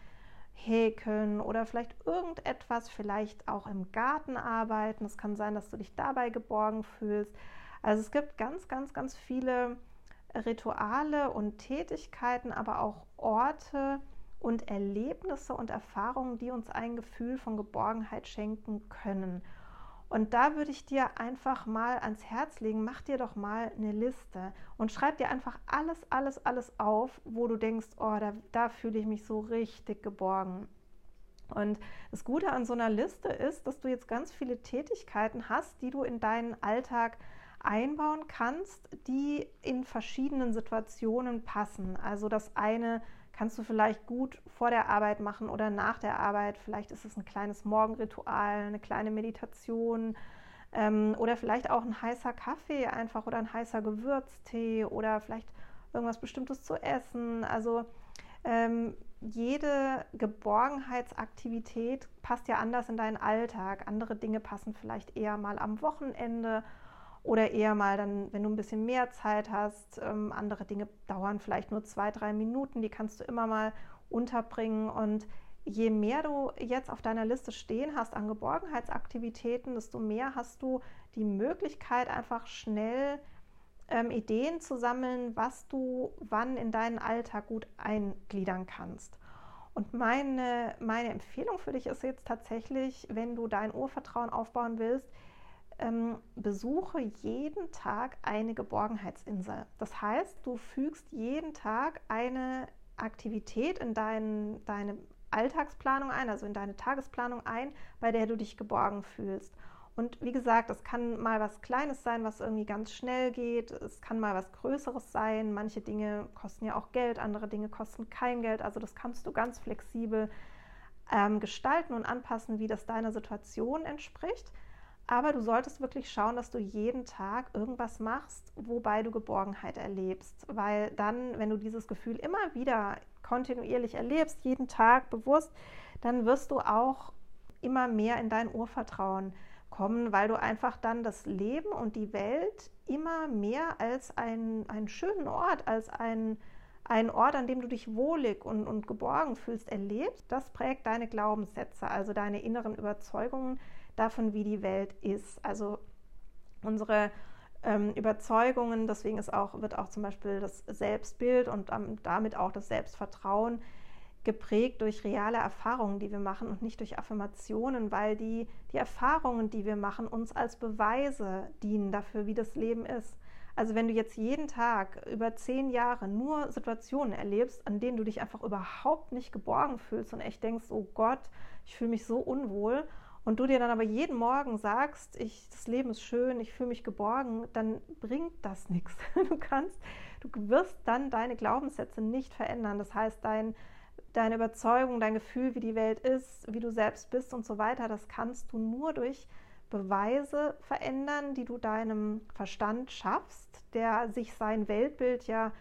häkeln oder vielleicht irgendetwas, vielleicht auch im Garten arbeiten. Es kann sein, dass du dich dabei geborgen fühlst. Also es gibt ganz, ganz, ganz viele Rituale und Tätigkeiten, aber auch Orte, und Erlebnisse und Erfahrungen, die uns ein Gefühl von Geborgenheit schenken können. Und da würde ich dir einfach mal ans Herz legen, mach dir doch mal eine Liste und schreib dir einfach alles, alles, alles auf, wo du denkst, oh, da, da fühle ich mich so richtig geborgen. Und das Gute an so einer Liste ist, dass du jetzt ganz viele Tätigkeiten hast, die du in deinen Alltag einbauen kannst, die in verschiedenen Situationen passen. Also das eine kannst du vielleicht gut vor der Arbeit machen oder nach der Arbeit. Vielleicht ist es ein kleines Morgenritual, eine kleine Meditation ähm, oder vielleicht auch ein heißer Kaffee einfach oder ein heißer Gewürztee oder vielleicht irgendwas Bestimmtes zu essen. Also ähm, jede Geborgenheitsaktivität passt ja anders in deinen Alltag. Andere Dinge passen vielleicht eher mal am Wochenende oder eher mal dann, wenn du ein bisschen mehr Zeit hast. Ähm, andere Dinge dauern vielleicht nur zwei, drei Minuten, die kannst du immer mal unterbringen. Und je mehr du jetzt auf deiner Liste stehen hast an Geborgenheitsaktivitäten, desto mehr hast du die Möglichkeit, einfach schnell ähm, Ideen zu sammeln, was du wann in deinen Alltag gut eingliedern kannst. Und meine, meine Empfehlung für dich ist jetzt tatsächlich, wenn du dein Urvertrauen aufbauen willst, ähm, besuche jeden Tag eine Geborgenheitsinsel. Das heißt, du fügst jeden Tag eine Aktivität in dein, deine Alltagsplanung ein, also in deine Tagesplanung ein, bei der du dich geborgen fühlst. Und wie gesagt, es kann mal was Kleines sein, was irgendwie ganz schnell geht. Es kann mal was Größeres sein. Manche Dinge kosten ja auch Geld, andere Dinge kosten kein Geld. Also das kannst du ganz flexibel ähm, gestalten und anpassen, wie das deiner Situation entspricht. Aber du solltest wirklich schauen, dass du jeden Tag irgendwas machst, wobei du Geborgenheit erlebst. Weil dann, wenn du dieses Gefühl immer wieder kontinuierlich erlebst, jeden Tag bewusst, dann wirst du auch immer mehr in dein Urvertrauen kommen, weil du einfach dann das Leben und die Welt immer mehr als ein, einen schönen Ort, als ein, ein Ort, an dem du dich wohlig und, und geborgen fühlst, erlebst. Das prägt deine Glaubenssätze, also deine inneren Überzeugungen, davon, wie die Welt ist. Also unsere ähm, Überzeugungen, deswegen ist auch, wird auch zum Beispiel das Selbstbild und damit auch das Selbstvertrauen geprägt durch reale Erfahrungen, die wir machen und nicht durch Affirmationen, weil die, die Erfahrungen, die wir machen, uns als Beweise dienen dafür, wie das Leben ist. Also wenn du jetzt jeden Tag über zehn Jahre nur Situationen erlebst, an denen du dich einfach überhaupt nicht geborgen fühlst und echt denkst, oh Gott, ich fühle mich so unwohl und du dir dann aber jeden Morgen sagst, ich, das Leben ist schön, ich fühle mich geborgen, dann bringt das nichts. Du kannst, du wirst dann deine Glaubenssätze nicht verändern. Das heißt, dein, deine Überzeugung, dein Gefühl, wie die Welt ist, wie du selbst bist und so weiter, das kannst du nur durch Beweise verändern, die du deinem Verstand schaffst, der sich sein Weltbild ja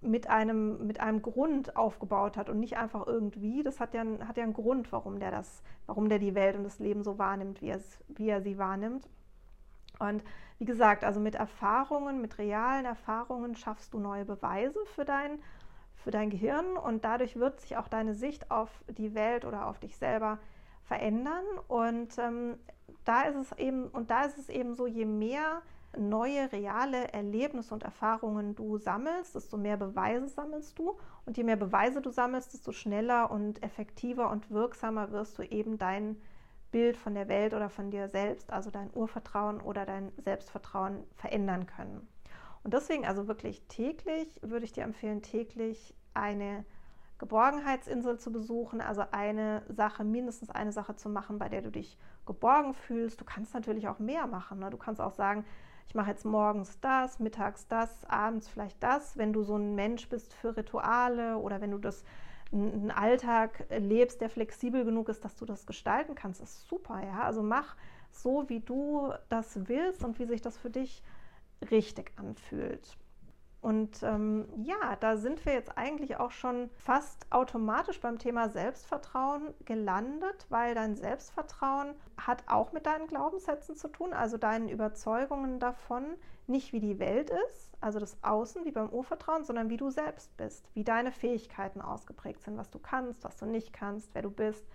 mit einem, mit einem Grund aufgebaut hat und nicht einfach irgendwie. Das hat ja, hat ja einen Grund, warum der das, warum der die Welt und das Leben so wahrnimmt, wie, es, wie er sie wahrnimmt. Und wie gesagt, also mit Erfahrungen, mit realen Erfahrungen schaffst du neue Beweise für dein, für dein Gehirn und dadurch wird sich auch deine Sicht auf die Welt oder auf dich selber verändern. Und ähm, da ist es eben, und da ist es eben so, je mehr neue, reale Erlebnisse und Erfahrungen du sammelst, desto mehr Beweise sammelst du. Und je mehr Beweise du sammelst, desto schneller und effektiver und wirksamer wirst du eben dein Bild von der Welt oder von dir selbst, also dein Urvertrauen oder dein Selbstvertrauen verändern können. Und deswegen also wirklich täglich würde ich dir empfehlen, täglich eine Geborgenheitsinsel zu besuchen, also eine Sache, mindestens eine Sache zu machen, bei der du dich geborgen fühlst. Du kannst natürlich auch mehr machen. Ne? Du kannst auch sagen, ich mache jetzt morgens das, mittags das, abends vielleicht das. Wenn du so ein Mensch bist für Rituale oder wenn du das einen Alltag lebst, der flexibel genug ist, dass du das gestalten kannst, ist super, ja. Also mach so, wie du das willst und wie sich das für dich richtig anfühlt. Und ähm, ja, da sind wir jetzt eigentlich auch schon fast automatisch beim Thema Selbstvertrauen gelandet, weil dein Selbstvertrauen hat auch mit deinen Glaubenssätzen zu tun, also deinen Überzeugungen davon, nicht wie die Welt ist, also das Außen wie beim Urvertrauen, sondern wie du selbst bist, wie deine Fähigkeiten ausgeprägt sind, was du kannst, was du nicht kannst, wer du bist.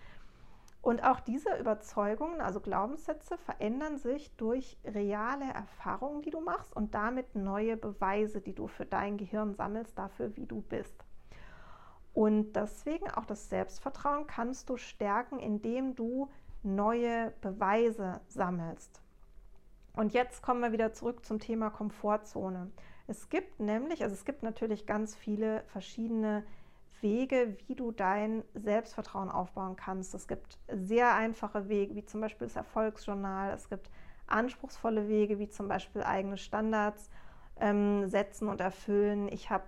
Und auch diese Überzeugungen, also Glaubenssätze, verändern sich durch reale Erfahrungen, die du machst und damit neue Beweise, die du für dein Gehirn sammelst, dafür, wie du bist. Und deswegen auch das Selbstvertrauen kannst du stärken, indem du neue Beweise sammelst. Und jetzt kommen wir wieder zurück zum Thema Komfortzone. Es gibt nämlich, also es gibt natürlich ganz viele verschiedene Wege, wie du dein Selbstvertrauen aufbauen kannst. Es gibt sehr einfache Wege, wie zum Beispiel das Erfolgsjournal. Es gibt anspruchsvolle Wege, wie zum Beispiel eigene Standards ähm, setzen und erfüllen. Ich habe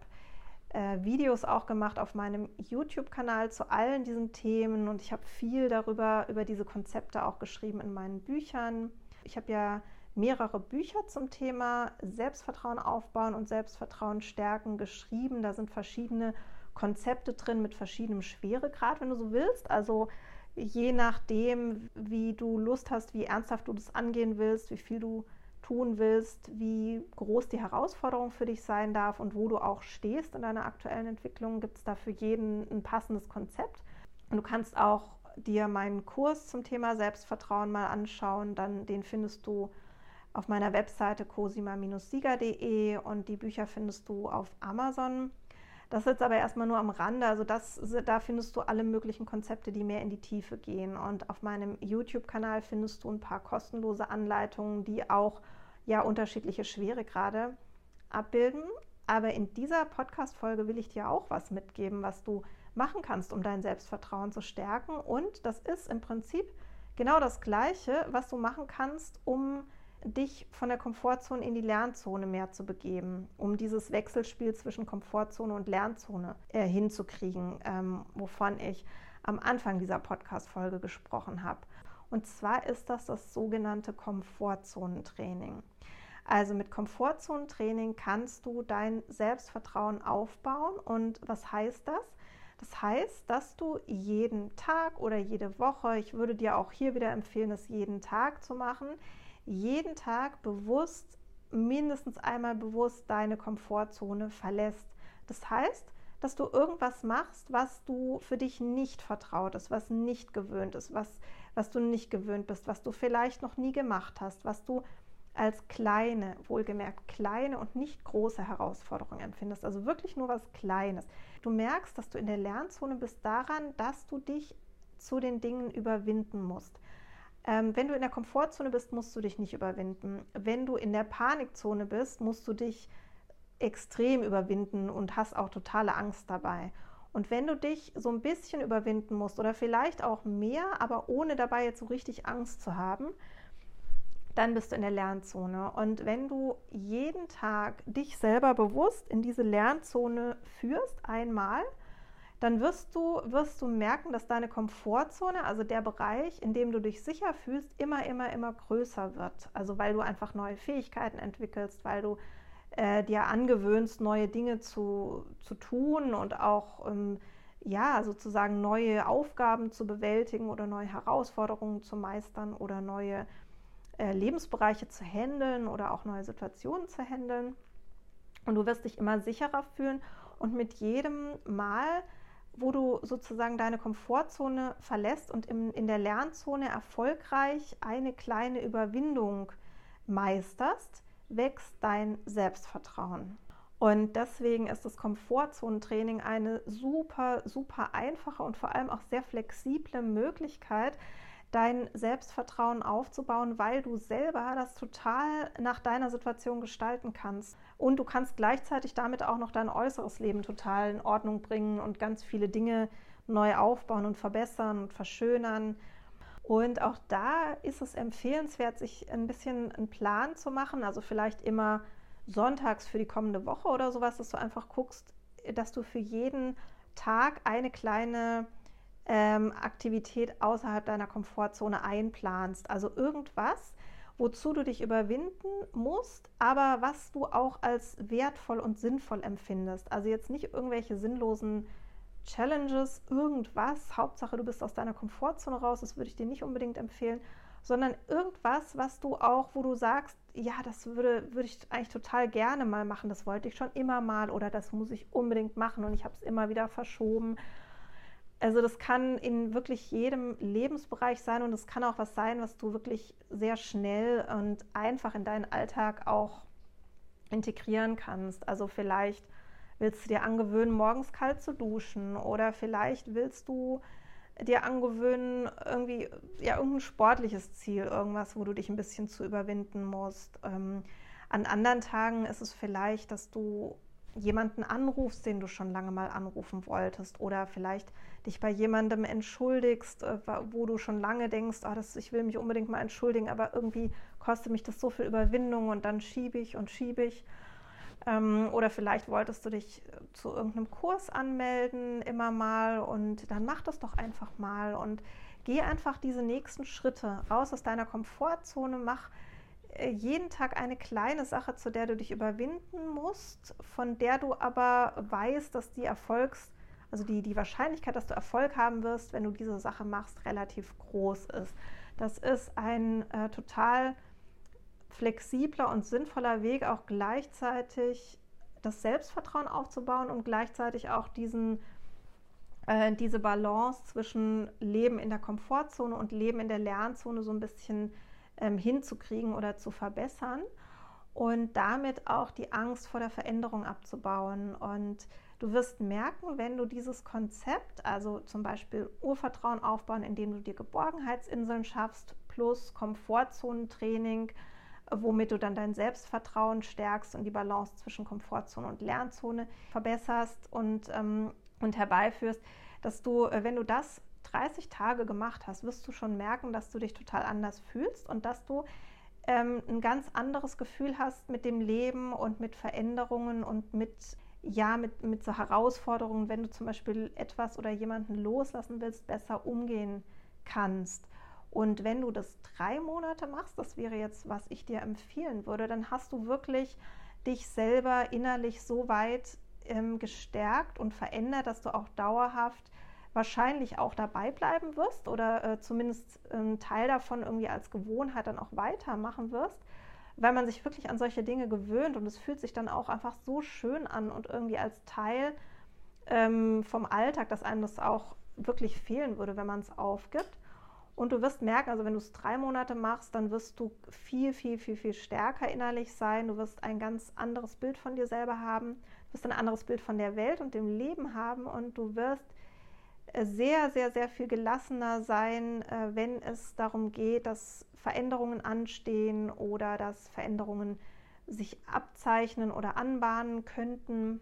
äh, Videos auch gemacht auf meinem YouTube-Kanal zu allen diesen Themen und ich habe viel darüber, über diese Konzepte auch geschrieben in meinen Büchern. Ich habe ja mehrere Bücher zum Thema Selbstvertrauen aufbauen und Selbstvertrauen stärken geschrieben. Da sind verschiedene Konzepte drin mit verschiedenem Schweregrad, wenn du so willst. Also je nachdem, wie du Lust hast, wie ernsthaft du das angehen willst, wie viel du tun willst, wie groß die Herausforderung für dich sein darf und wo du auch stehst in deiner aktuellen Entwicklung, gibt es da für jeden ein passendes Konzept. Und du kannst auch dir meinen Kurs zum Thema Selbstvertrauen mal anschauen, dann den findest du auf meiner Webseite cosima-sieger.de und die Bücher findest du auf Amazon. Das jetzt aber erstmal nur am Rande. Also das, da findest du alle möglichen Konzepte, die mehr in die Tiefe gehen. Und auf meinem YouTube-Kanal findest du ein paar kostenlose Anleitungen, die auch ja unterschiedliche Schweregrade abbilden. Aber in dieser Podcast-Folge will ich dir auch was mitgeben, was du machen kannst, um dein Selbstvertrauen zu stärken. Und das ist im Prinzip genau das Gleiche, was du machen kannst, um dich von der Komfortzone in die Lernzone mehr zu begeben, um dieses Wechselspiel zwischen Komfortzone und Lernzone äh, hinzukriegen, ähm, wovon ich am Anfang dieser Podcast-Folge gesprochen habe. Und zwar ist das das sogenannte Komfortzonentraining. Also mit Komfortzonentraining kannst du dein Selbstvertrauen aufbauen. Und was heißt das? Das heißt, dass du jeden Tag oder jede Woche, ich würde dir auch hier wieder empfehlen, es jeden Tag zu machen, jeden Tag bewusst, mindestens einmal bewusst deine Komfortzone verlässt. Das heißt, dass du irgendwas machst, was du für dich nicht vertraut ist, was nicht gewöhnt ist, was, was du nicht gewöhnt bist, was du vielleicht noch nie gemacht hast, was du als kleine, wohlgemerkt kleine und nicht große Herausforderung empfindest. Also wirklich nur was Kleines. Du merkst, dass du in der Lernzone bist daran, dass du dich zu den Dingen überwinden musst. Ähm, wenn du in der Komfortzone bist, musst du dich nicht überwinden. Wenn du in der Panikzone bist, musst du dich extrem überwinden und hast auch totale Angst dabei. Und wenn du dich so ein bisschen überwinden musst oder vielleicht auch mehr, aber ohne dabei jetzt so richtig Angst zu haben, dann bist du in der Lernzone. Und wenn du jeden Tag dich selber bewusst in diese Lernzone führst, einmal, dann wirst du, wirst du merken, dass deine Komfortzone, also der Bereich, in dem du dich sicher fühlst, immer, immer, immer größer wird. Also weil du einfach neue Fähigkeiten entwickelst, weil du äh, dir angewöhnst, neue Dinge zu, zu tun und auch ähm, ja, sozusagen neue Aufgaben zu bewältigen oder neue Herausforderungen zu meistern oder neue äh, Lebensbereiche zu handeln oder auch neue Situationen zu handeln. Und du wirst dich immer sicherer fühlen und mit jedem Mal, wo du sozusagen deine Komfortzone verlässt und im, in der Lernzone erfolgreich eine kleine Überwindung meisterst, wächst dein Selbstvertrauen. Und deswegen ist das Komfortzonentraining eine super, super einfache und vor allem auch sehr flexible Möglichkeit, dein Selbstvertrauen aufzubauen, weil du selber das total nach deiner Situation gestalten kannst. Und du kannst gleichzeitig damit auch noch dein äußeres Leben total in Ordnung bringen und ganz viele Dinge neu aufbauen und verbessern und verschönern. Und auch da ist es empfehlenswert, sich ein bisschen einen Plan zu machen, also vielleicht immer sonntags für die kommende Woche oder sowas, dass du einfach guckst, dass du für jeden Tag eine kleine ähm, Aktivität außerhalb deiner Komfortzone einplanst. Also irgendwas, wozu du dich überwinden musst, aber was du auch als wertvoll und sinnvoll empfindest. Also jetzt nicht irgendwelche sinnlosen Challenges, irgendwas. Hauptsache, du bist aus deiner Komfortzone raus. Das würde ich dir nicht unbedingt empfehlen, sondern irgendwas, was du auch, wo du sagst, ja, das würde, würde ich eigentlich total gerne mal machen. Das wollte ich schon immer mal oder das muss ich unbedingt machen und ich habe es immer wieder verschoben also das kann in wirklich jedem Lebensbereich sein und es kann auch was sein, was du wirklich sehr schnell und einfach in deinen Alltag auch integrieren kannst. Also vielleicht willst du dir angewöhnen, morgens kalt zu duschen oder vielleicht willst du dir angewöhnen, irgendwie ja irgendein sportliches Ziel, irgendwas, wo du dich ein bisschen zu überwinden musst. Ähm, an anderen Tagen ist es vielleicht, dass du jemanden anrufst, den du schon lange mal anrufen wolltest oder vielleicht dich bei jemandem entschuldigst, äh, wo du schon lange denkst, oh, das, ich will mich unbedingt mal entschuldigen, aber irgendwie kostet mich das so viel Überwindung und dann schiebe ich und schiebe ich. Ähm, oder vielleicht wolltest du dich äh, zu irgendeinem Kurs anmelden immer mal und dann mach das doch einfach mal und geh einfach diese nächsten Schritte raus aus deiner Komfortzone, mach jeden Tag eine kleine Sache, zu der du dich überwinden musst, von der du aber weißt, dass die Erfolgs, also die, die Wahrscheinlichkeit, dass du Erfolg haben wirst, wenn du diese Sache machst, relativ groß ist. Das ist ein äh, total flexibler und sinnvoller Weg, auch gleichzeitig das Selbstvertrauen aufzubauen und gleichzeitig auch diesen, äh, diese Balance zwischen Leben in der Komfortzone und Leben in der Lernzone so ein bisschen ähm, hinzukriegen oder zu verbessern und damit auch die Angst vor der Veränderung abzubauen. Und du wirst merken, wenn du dieses Konzept, also zum Beispiel Urvertrauen aufbauen, indem du dir Geborgenheitsinseln schaffst, plus Komfortzonentraining, womit du dann dein Selbstvertrauen stärkst und die Balance zwischen Komfortzone und Lernzone verbesserst und, ähm, und herbeiführst, dass du, äh, wenn du das 30 Tage gemacht hast, wirst du schon merken, dass du dich total anders fühlst und dass du ähm, ein ganz anderes Gefühl hast mit dem Leben und mit Veränderungen und mit, ja, mit, mit so Herausforderungen, wenn du zum Beispiel etwas oder jemanden loslassen willst, besser umgehen kannst. Und wenn du das drei Monate machst, das wäre jetzt, was ich dir empfehlen würde, dann hast du wirklich dich selber innerlich so weit ähm, gestärkt und verändert, dass du auch dauerhaft wahrscheinlich auch dabei bleiben wirst oder äh, zumindest einen ähm, Teil davon irgendwie als Gewohnheit dann auch weitermachen wirst, weil man sich wirklich an solche Dinge gewöhnt und es fühlt sich dann auch einfach so schön an und irgendwie als Teil ähm, vom Alltag, dass einem das auch wirklich fehlen würde, wenn man es aufgibt. Und du wirst merken, also wenn du es drei Monate machst, dann wirst du viel, viel, viel, viel stärker innerlich sein. Du wirst ein ganz anderes Bild von dir selber haben. Du wirst ein anderes Bild von der Welt und dem Leben haben und du wirst sehr, sehr, sehr viel gelassener sein, äh, wenn es darum geht, dass Veränderungen anstehen oder dass Veränderungen sich abzeichnen oder anbahnen könnten.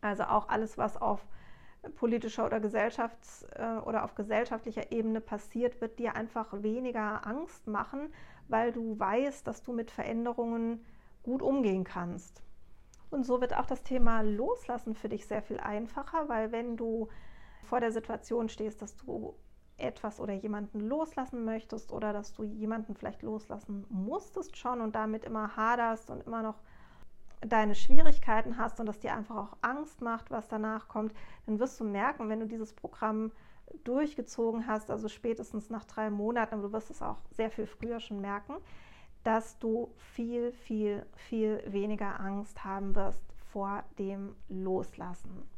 Also auch alles, was auf politischer oder Gesellschafts- äh, oder auf gesellschaftlicher Ebene passiert, wird dir einfach weniger Angst machen, weil du weißt, dass du mit Veränderungen gut umgehen kannst. Und so wird auch das Thema Loslassen für dich sehr viel einfacher, weil wenn du vor der Situation stehst, dass du etwas oder jemanden loslassen möchtest oder dass du jemanden vielleicht loslassen musstest schon und damit immer haderst und immer noch deine Schwierigkeiten hast und das dir einfach auch Angst macht, was danach kommt, dann wirst du merken, wenn du dieses Programm durchgezogen hast, also spätestens nach drei Monaten, du wirst es auch sehr viel früher schon merken, dass du viel, viel, viel weniger Angst haben wirst vor dem Loslassen.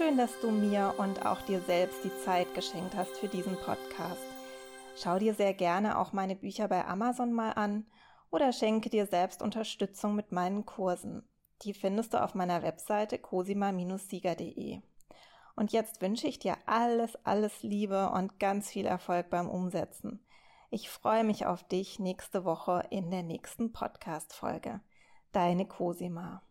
Schön, dass du mir und auch dir selbst die Zeit geschenkt hast für diesen Podcast. Schau dir sehr gerne auch meine Bücher bei Amazon mal an oder schenke dir selbst Unterstützung mit meinen Kursen. Die findest du auf meiner Webseite cosima-sieger.de. Und jetzt wünsche ich dir alles, alles Liebe und ganz viel Erfolg beim Umsetzen. Ich freue mich auf dich nächste Woche in der nächsten Podcast-Folge. Deine Cosima.